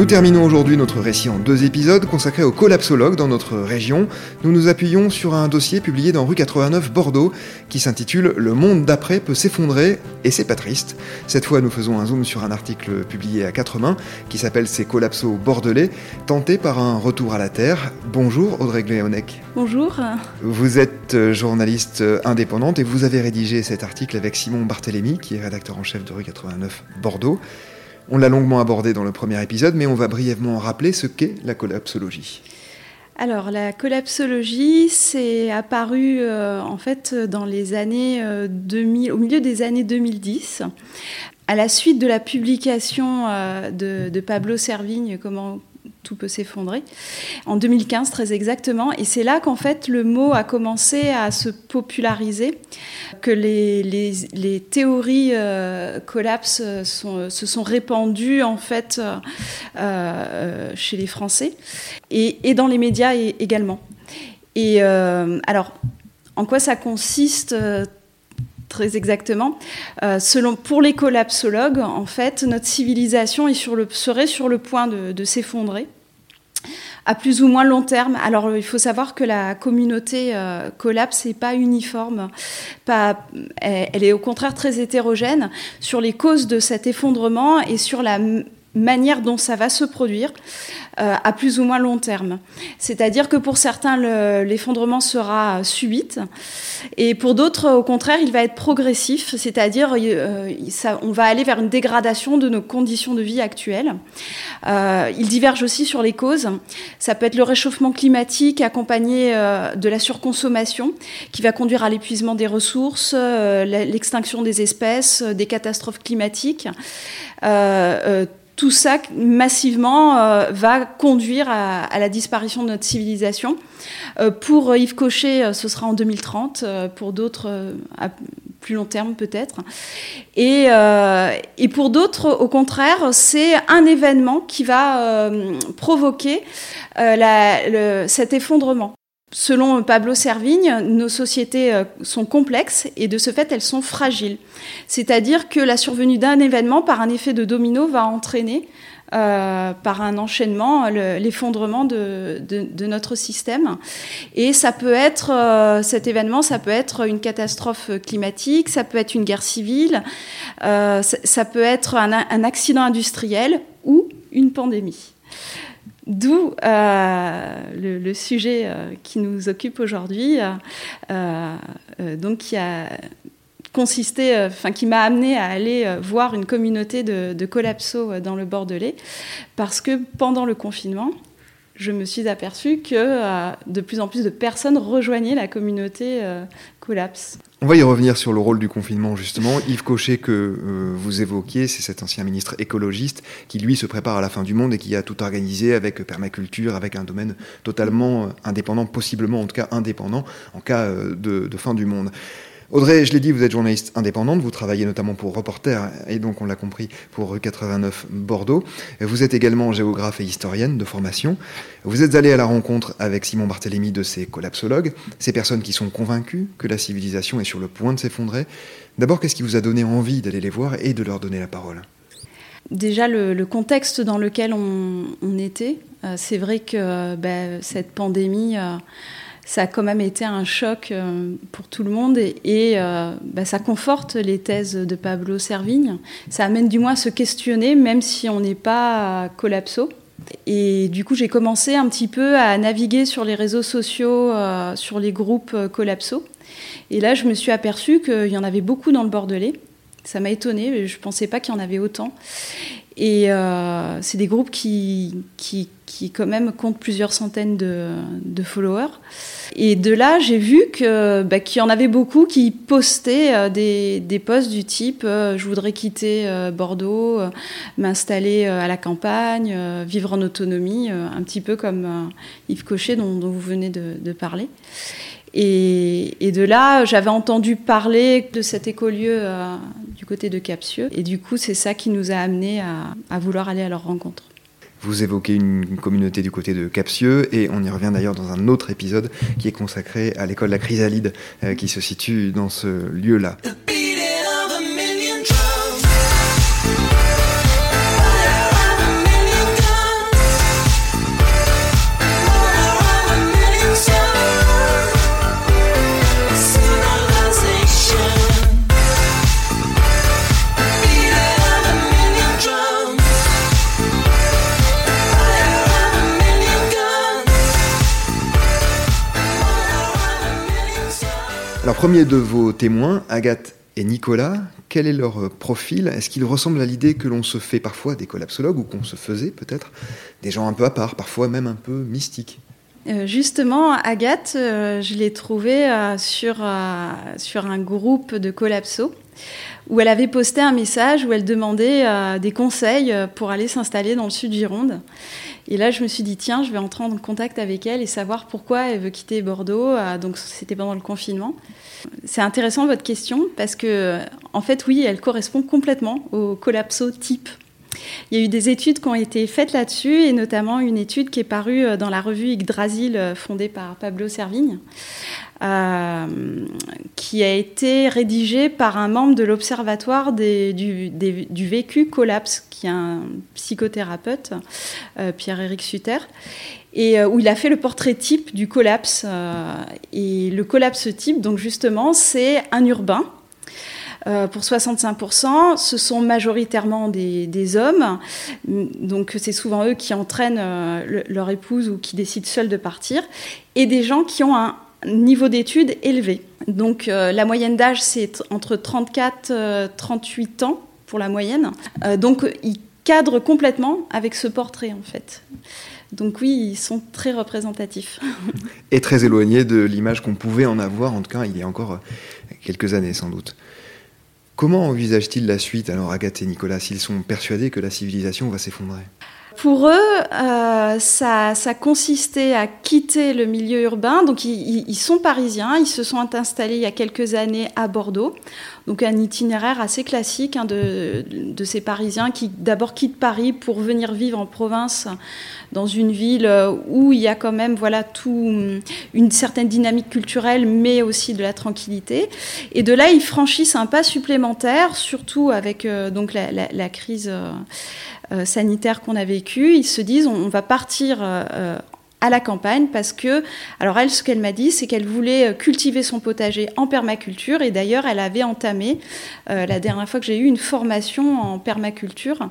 Nous terminons aujourd'hui notre récit en deux épisodes consacrés aux collapsologues dans notre région. Nous nous appuyons sur un dossier publié dans rue 89 Bordeaux qui s'intitule Le monde d'après peut s'effondrer et c'est pas triste. Cette fois, nous faisons un zoom sur un article publié à quatre mains qui s'appelle Ces collapsos bordelais, tentés par un retour à la terre. Bonjour Audrey Gléonec. Bonjour. Vous êtes journaliste indépendante et vous avez rédigé cet article avec Simon Barthélémy qui est rédacteur en chef de rue 89 Bordeaux. On l'a longuement abordé dans le premier épisode, mais on va brièvement rappeler ce qu'est la collapsologie. Alors la collapsologie, c'est apparu euh, en fait dans les années 2000, euh, au milieu des années 2010, à la suite de la publication euh, de, de, Pablo Servigne, comment peut s'effondrer, en 2015 très exactement. Et c'est là qu'en fait le mot a commencé à se populariser, que les, les, les théories euh, collapse sont, se sont répandues en fait euh, euh, chez les Français et, dans les médias également. Et euh, alors, en quoi ça consiste très exactement? Euh, selon, pour les collapsologues, en fait, notre civilisation est sur le, serait sur le point de s'effondrer à plus ou moins long terme. Alors il faut savoir que la communauté euh, collapse n'est pas uniforme, elle est au contraire très hétérogène sur les causes de cet effondrement et sur la manière dont ça va se produire euh, à plus ou moins long terme. C'est-à-dire que pour certains, l'effondrement sera subite et pour d'autres, au contraire, il va être progressif, c'est-à-dire euh, on va aller vers une dégradation de nos conditions de vie actuelles. Euh, il diverge aussi sur les causes. Ça peut être le réchauffement climatique accompagné euh, de la surconsommation qui va conduire à l'épuisement des ressources, l'extinction des espèces, des catastrophes climatiques tout ça massivement euh, va conduire à, la disparition de notre civilisation. Euh, pour Yves Cochet, euh, ce sera en 2030, euh, pour d'autres euh, à plus long terme peut-être. Et, pour d'autres, au contraire, c'est un événement qui va provoquer cet effondrement. Selon Pablo Servigne, nos sociétés euh, sont complexes et de ce fait elles sont fragiles. C'est-à-dire que la survenue d'un événement par un effet de domino va entraîner euh, par un enchaînement l'effondrement de, notre système. Et ça peut être, euh, cet événement, ça peut être une catastrophe climatique, ça peut être une guerre civile, ça, peut être un accident industriel ou une pandémie. D'où euh, le, sujet euh, qui nous occupe aujourd'hui, euh donc qui a consisté, enfin qui m'a amené à aller voir une communauté de, de collapso dans le Bordelais, parce que pendant le confinement, je me suis aperçue que euh, de plus en plus de personnes rejoignaient la communauté euh, Collapse. On va y revenir sur le rôle du confinement, justement. Yves Cochet, que euh, vous évoquiez, c'est cet ancien ministre écologiste qui, lui, se prépare à la fin du monde et qui a tout organisé avec permaculture, avec un domaine totalement indépendant, possiblement en tout cas indépendant, en cas de fin du monde. Audrey, je l'ai dit, vous êtes journaliste indépendante, vous travaillez notamment pour Reporter, et donc on l'a compris, pour 89 Bordeaux. Vous êtes également géographe et historienne de formation. Vous êtes allé à la rencontre avec Simon Barthélémy de ces collapsologues, ces personnes qui sont convaincues que la civilisation est sur le point de s'effondrer. D'abord, qu'est-ce qui vous a donné envie d'aller les voir et de leur donner la parole? Déjà, le, contexte dans lequel on, on était, euh, c'est vrai que ben, cette pandémie... Euh, ça a quand même été un choc euh, pour tout le monde et, euh, bah, ça conforte les thèses de Pablo Servigne. Ça amène du moins à se questionner, même si on n'est pas collapso. Et du coup, j'ai commencé un petit peu à naviguer sur les réseaux sociaux, euh, sur les groupes collapso. Et là, je me suis aperçue qu'il y en avait beaucoup dans le Bordelais Ça m'a étonnée, je ne pensais pas qu'il y en avait autant. Et euh, c'est des groupes qui, qui, qui, quand même, comptent plusieurs centaines de, followers. Et de là, j'ai vu que, bah, qu'il y en avait beaucoup qui postaient euh, des, des posts du type euh, Je voudrais quitter Bordeaux, m'installer à la campagne, vivre en autonomie, un petit peu comme Yves Cochet dont, vous venez de, parler. Et, et, de là, j'avais entendu parler de cet écolieu du côté de Capsieux. Et du coup, c'est ça qui nous a amenés à, à, vouloir aller à leur rencontre. Vous évoquez une communauté du côté de Capsieux et on y revient d'ailleurs dans un autre épisode qui est consacré à l'école La Chrysalide euh, qui se situe dans ce lieu-là. Premier de vos témoins, Agathe et Nicolas, quel est leur profil? Est-ce qu'ils ressemblent à l'idée que l'on se fait parfois des collapsologues, ou qu'on se faisait peut-être Des gens un peu à part, parfois même un peu mystiques? Euh, justement, Agathe, euh, je l'ai trouvée euh, sur, sur un groupe de collapso où elle avait posté un message où elle demandait des conseils pour aller s'installer dans le sud Gironde. Et là, je me suis dit, tiens, je vais entrer en contact avec elle et savoir pourquoi elle veut quitter Bordeaux. Donc, c'était pendant le confinement. C'est intéressant votre question parce que, en fait, oui, elle correspond complètement au collapso type. Il y a eu des études qui ont été faites là-dessus, et notamment une étude qui est parue euh, dans la revue Yggdrasil, euh, fondée par Pablo Servigne, euh, qui a été rédigée par un membre de l'Observatoire du, du, vécu collapse, qui est un psychothérapeute, Pierre-Éric Sutter, et où il a fait le portrait type du collapse. et le collapse type, donc justement, c'est un urbain euh, pour 65%, ce sont majoritairement des, hommes. Donc c'est souvent eux qui entraînent euh, leur épouse ou qui décident seuls de partir. Et des gens qui ont un niveau d'études élevé. Donc euh, la moyenne d'âge, c'est entre 34 et 38 ans pour la moyenne. donc ils cadrent complètement avec ce portrait en fait. Donc oui, ils sont très représentatifs. Et très éloignés de l'image qu'on pouvait en avoir, en tout cas il y a encore quelques années sans doute. Comment envisagent-ils la suite, alors Agathe et Nicolas, s'ils sont persuadés que la civilisation va s'effondrer? Pour eux, euh, ça, consistait à quitter le milieu urbain. Donc, ils, ils, sont parisiens. Ils se sont installés il y a quelques années à Bordeaux. Donc, un itinéraire assez classique hein, de, ces Parisiens qui d'abord quittent Paris pour venir vivre en province dans une ville où il y a quand même voilà tout une certaine dynamique culturelle, mais aussi de la tranquillité. Et de là, ils franchissent un pas supplémentaire, surtout avec euh, donc la, crise. Euh, euh, sanitaire qu'on a vécu, ils se disent on, va partir euh, à la campagne parce que, alors elle, ce qu'elle m'a dit, c'est qu'elle voulait euh, cultiver son potager en permaculture et d'ailleurs, elle avait entamé, la dernière fois que j'ai eu, une formation en permaculture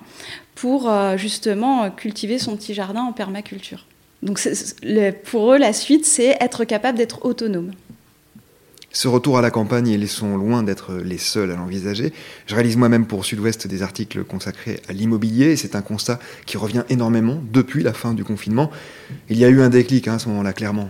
pour justement cultiver son petit jardin en permaculture. Donc pour eux, la suite, c'est être capable d'être autonome. Ce retour à la campagne, ils sont loin d'être les seuls à l'envisager. Je réalise moi-même pour Sud-Ouest des articles consacrés à l'immobilier, c'est un constat qui revient énormément depuis la fin du confinement. Il y a eu un déclic hein, à ce moment-là, clairement.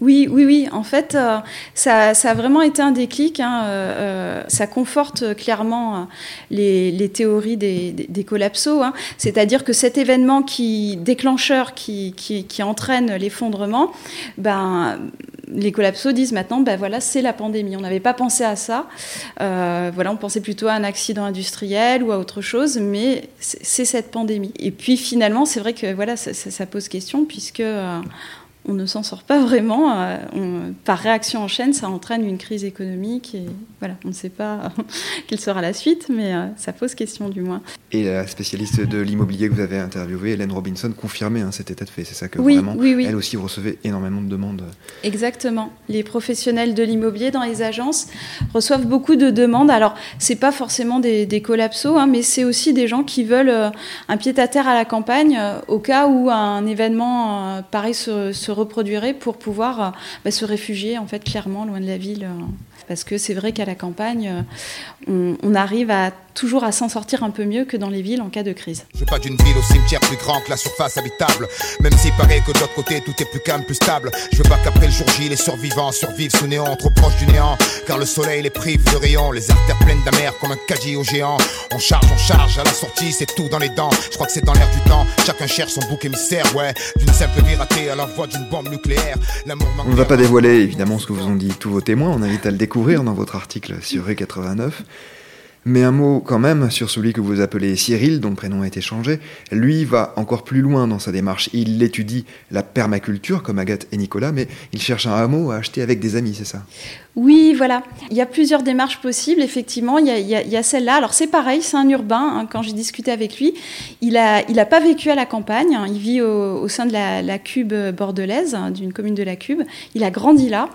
Oui, oui, oui. En fait, euh, ça, ça, a vraiment été un déclic. Hein. Euh, euh ça conforte clairement les, théories des, des, des collapsos. Hein. C'est-à-dire que cet événement qui déclencheur, qui, qui, qui entraîne l'effondrement, ben, les collapsos disent maintenant, ben voilà, c'est la pandémie. On n'avait pas pensé à ça. Euh, voilà, on pensait plutôt à un accident industriel ou à autre chose, mais c'est cette pandémie. Et puis finalement, c'est vrai que voilà, ça, pose question puisque euh, on ne s'en sort pas vraiment. Euh, on, par réaction en chaîne, ça entraîne une crise économique et voilà, on ne sait pas quelle sera la suite, mais euh, ça pose question du moins. Et la spécialiste de l'immobilier que vous avez interviewée, Hélène Robinson, confirmait hein, cet état de fait. C'est ça que oui, vraiment, oui, oui. elle aussi recevait énormément de demandes. Exactement. Les professionnels de l'immobilier dans les agences reçoivent beaucoup de demandes. Alors, c'est pas forcément des, des collapsos, hein, mais c'est aussi des gens qui veulent euh, un pied-à-terre à la campagne au cas où un événement pareil se, se reproduirait pour pouvoir euh, bah, se réfugier en fait clairement loin de la ville. parce que c'est vrai qu'à la campagne, on, on arrive à toujours à s'en sortir un peu mieux que dans les villes en cas de crise. Je veux pas d'une ville au cimetière plus grand que la surface habitable. Même s'il paraît que de l'autre côté tout est plus calme, plus stable. Je veux pas qu'après le jour J, les survivants survivent sous néant, trop proche du néant. Car le soleil les prive de rayons, les artères pleines d'amers comme un caddie au géant. On charge, on charge, à la sortie c'est tout dans les dents. Je crois que c'est dans l'air du temps. Chacun cherche son bouc émissaire, ouais. D'une simple vie ratée à la voix d'une bombe nucléaire. On ne va pas dévoiler évidemment ce que vous ont dit tous vos témoins. On invite à le découvrir dans votre article sur Rue 89. Mais un mot quand même sur celui que vous appelez Cyril, dont le prénom a été changé. Lui va encore plus loin dans sa démarche. Il étudie la permaculture, comme Agathe et Nicolas, mais il cherche un hameau à acheter avec des amis, c'est ça? Oui, voilà. Il y a plusieurs démarches possibles, effectivement. Il y a, celle-là. Alors c'est pareil, c'est un urbain. Hein, quand j'ai discuté avec lui, il n'a il a pas vécu à la campagne. Hein. Il vit au, sein de la, Cube bordelaise, hein, d'une commune de la Cube. Il a grandi là.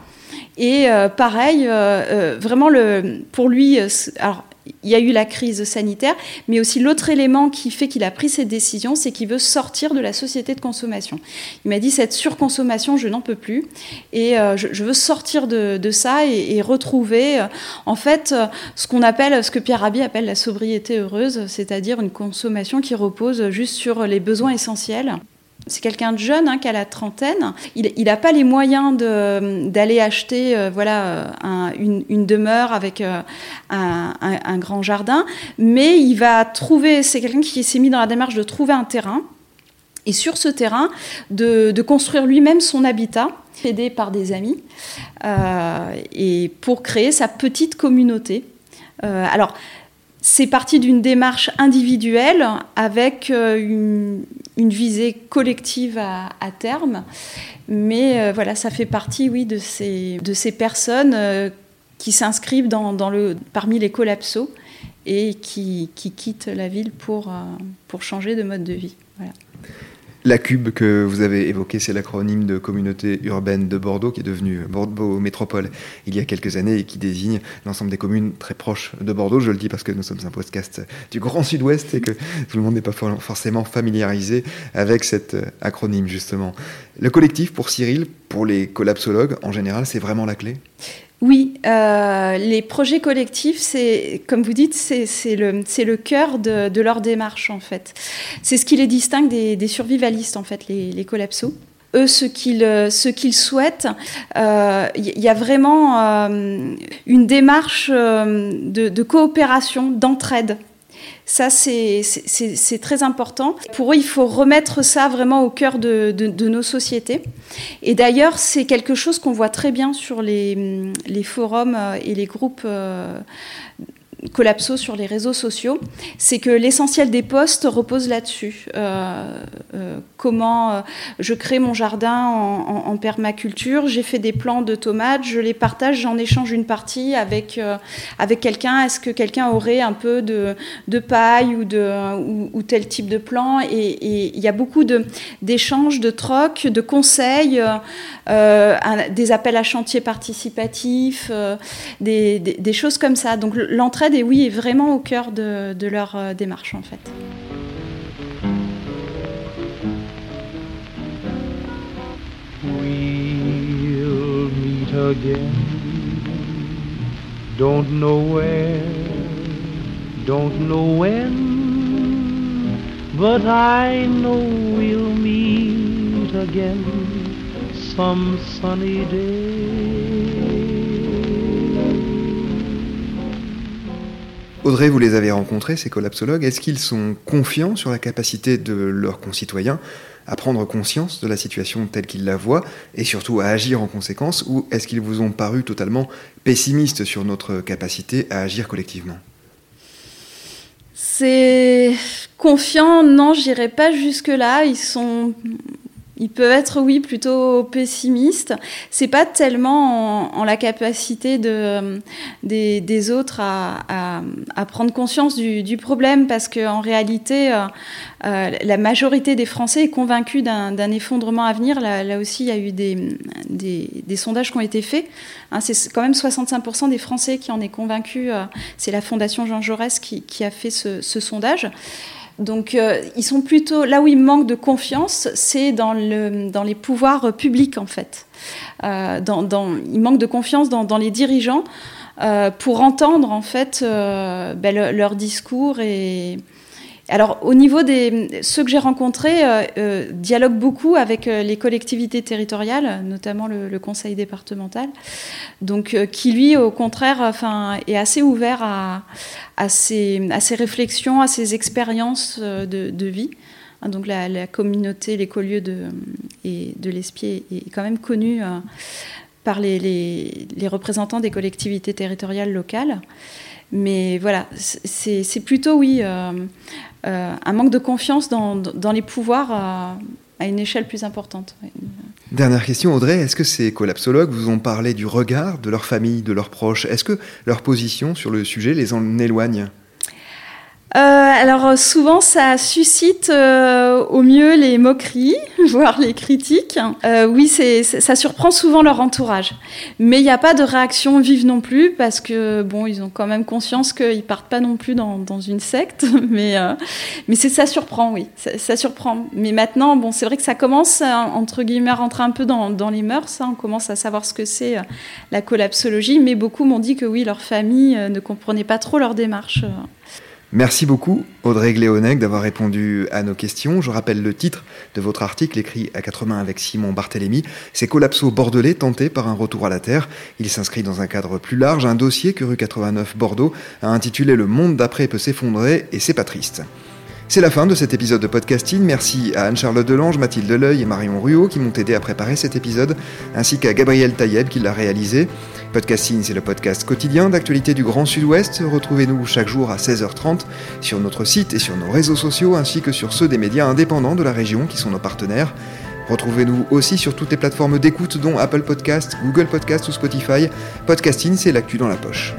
Et euh, pareil, euh, euh, vraiment, le, pour lui, alors, il y a eu la crise sanitaire, mais aussi l'autre élément qui fait qu'il a pris cette décision, c'est qu'il veut sortir de la société de consommation. Il m'a dit cette surconsommation, je n'en peux plus, et euh, je, veux sortir de, ça et, retrouver, euh, en fait, euh, ce qu'on appelle, ce que Pierre Rabhi appelle la sobriété heureuse, c'est-à-dire une consommation qui repose juste sur les besoins essentiels. C'est quelqu'un de jeune hein, qui a la trentaine. Il n'a pas les moyens d'aller acheter euh, voilà, une, demeure avec euh, un, grand jardin, mais il va trouver, c'est quelqu'un qui s'est mis dans la démarche de trouver un terrain, et sur ce terrain, de, construire lui-même son habitat, aidé par des amis, euh, et pour créer sa petite communauté. alors, c'est parti d'une démarche individuelle avec euh, une, visée collective à, terme. Mais euh, voilà, ça fait partie, oui, de ces, de ces personnes euh, qui s'inscrivent dans, le, parmi les collapsos et qui, qui quittent la ville pour, pour changer de mode de vie. La CUBE que vous avez évoqué, c'est l'acronyme de communauté urbaine de Bordeaux qui est devenu Bordeaux Métropole il y a quelques années et qui désigne l'ensemble des communes très proches de Bordeaux. Je le dis parce que nous sommes un podcast du Grand Sud-Ouest et que tout le monde n'est pas forcément familiarisé avec cet acronyme justement. Le collectif pour Cyril, pour les collapsologues en général, c'est vraiment la clé? Oui, euh, les projets collectifs, c'est, comme vous dites, c'est, le, cœur de, leur démarche, en fait. C'est ce qui les distingue des, survivalistes, en fait, les, les collapsos eux ce qu'ils qu'ils souhaitent. Il euh, y a vraiment euh, une démarche de coopération, d'entraide ça, c'est très important. Pour eux, il faut remettre ça vraiment au cœur de, nos sociétés. Et d'ailleurs, c'est quelque chose qu'on voit très bien sur les, forums et les groupes euh, collapso sur les réseaux sociaux, c'est que l'essentiel des postes repose là-dessus. Euh, euh, comment euh, je crée mon jardin en, permaculture, j'ai fait des plants de tomates, je les partage, j'en échange une partie avec, avec quelqu'un. Est-ce que quelqu'un aurait un peu de, de paille ou, de, ou, tel type de plan? Et il y a beaucoup d'échanges, de, de trocs, de conseils, des appels à chantier participatifs, des, des, des choses comme ça. Donc l'entraide et oui, est vraiment au cœur de, de leur euh, démarche en fait. We'll meet again. Don't know where, don't know when, but I know we'll meet again some sunny day. Audrey, vous les avez rencontrés, ces collapsologues. Est-ce qu'ils sont confiants sur la capacité de leurs concitoyens à prendre conscience de la situation telle qu'ils la voient et surtout à agir en conséquence ou est-ce qu'ils vous ont paru totalement pessimistes sur notre capacité à agir collectivement? C'est confiant, non, j'irai pas jusque-là. Ils sont ils peuvent être, oui, plutôt pessimistes. C'est pas tellement en, la capacité de, des, autres à, prendre conscience du, problème, parce qu'en réalité, euh, euh, la majorité des Français est convaincue d'un effondrement à venir. Là, aussi, il y a eu des, sondages qui ont été faits. Hein, c'est quand même 65% des Français qui en est convaincu. Euh, c'est la Fondation Jean Jaurès qui, a fait ce sondage. Donc, euh, ils sont plutôt là où ils manquent de confiance, c'est dans, le, dans les pouvoirs publics en fait. Euh, dans, dans, ils manquent de confiance dans, les dirigeants. pour entendre en fait ben, leur discours et alors, au niveau des ceux que j'ai rencontrés, euh, euh, dialoguent beaucoup avec euh, les collectivités territoriales, notamment le, conseil départemental, donc qui lui, au contraire, enfin, est assez ouvert à, à, ces réflexions, à ces expériences de, vie. Hein, donc la, communauté, l'écolieu de, de l'Espier est quand même connue par les, représentants des collectivités territoriales locales. Mais voilà, c'est plutôt, oui, euh, euh, un manque de confiance dans, les pouvoirs à, une échelle plus importante. Dernière question, Audrey, est-ce que ces collapsologues vous ont parlé du regard de leur famille, de leurs proches? Est-ce que leur position sur le sujet les en éloigne? Alors souvent ça suscite euh, au mieux les moqueries, voire les critiques. Euh, oui, c'est, ça surprend souvent leur entourage. Mais il n'y a pas de réaction vive non plus parce que bon, ils ont quand même conscience qu'ils partent pas non plus dans, dans une secte. Mais mais c'est ça surprend, oui, ça, surprend. Mais maintenant, bon, c'est vrai que ça commence entre guillemets à rentrer un peu dans, dans les mœurs. Hein. On commence à savoir ce que c'est la collapsologie. Mais beaucoup m'ont dit que oui, leur famille ne comprenait pas trop leur démarche. Merci beaucoup Audrey Gléonec d'avoir répondu à nos questions. Je rappelle le titre de votre article écrit à quatre mains avec Simon Barthélémy. C'est Collapso bordelais tenté par un retour à la Terre. Il s'inscrit dans un cadre plus large, un dossier que rue 89 Bordeaux a intitulé Le monde d'après peut s'effondrer et c'est pas triste. C'est la fin de cet épisode de podcasting. Merci à Anne-Charlotte Delange, Mathilde Deleuil et Marion Ruot qui m'ont aidé à préparer cet épisode, ainsi qu'à Gabriel Taïeb qui l'a réalisé. Podcasting, c'est le podcast quotidien d'actualité du Grand Sud-Ouest. Retrouvez-nous chaque jour à 16h30 sur notre site et sur nos réseaux sociaux, ainsi que sur ceux des médias indépendants de la région qui sont nos partenaires. Retrouvez-nous aussi sur toutes les plateformes d'écoute dont Apple Podcast, Google Podcast ou Spotify. Podcasting, c'est l'actu dans la poche.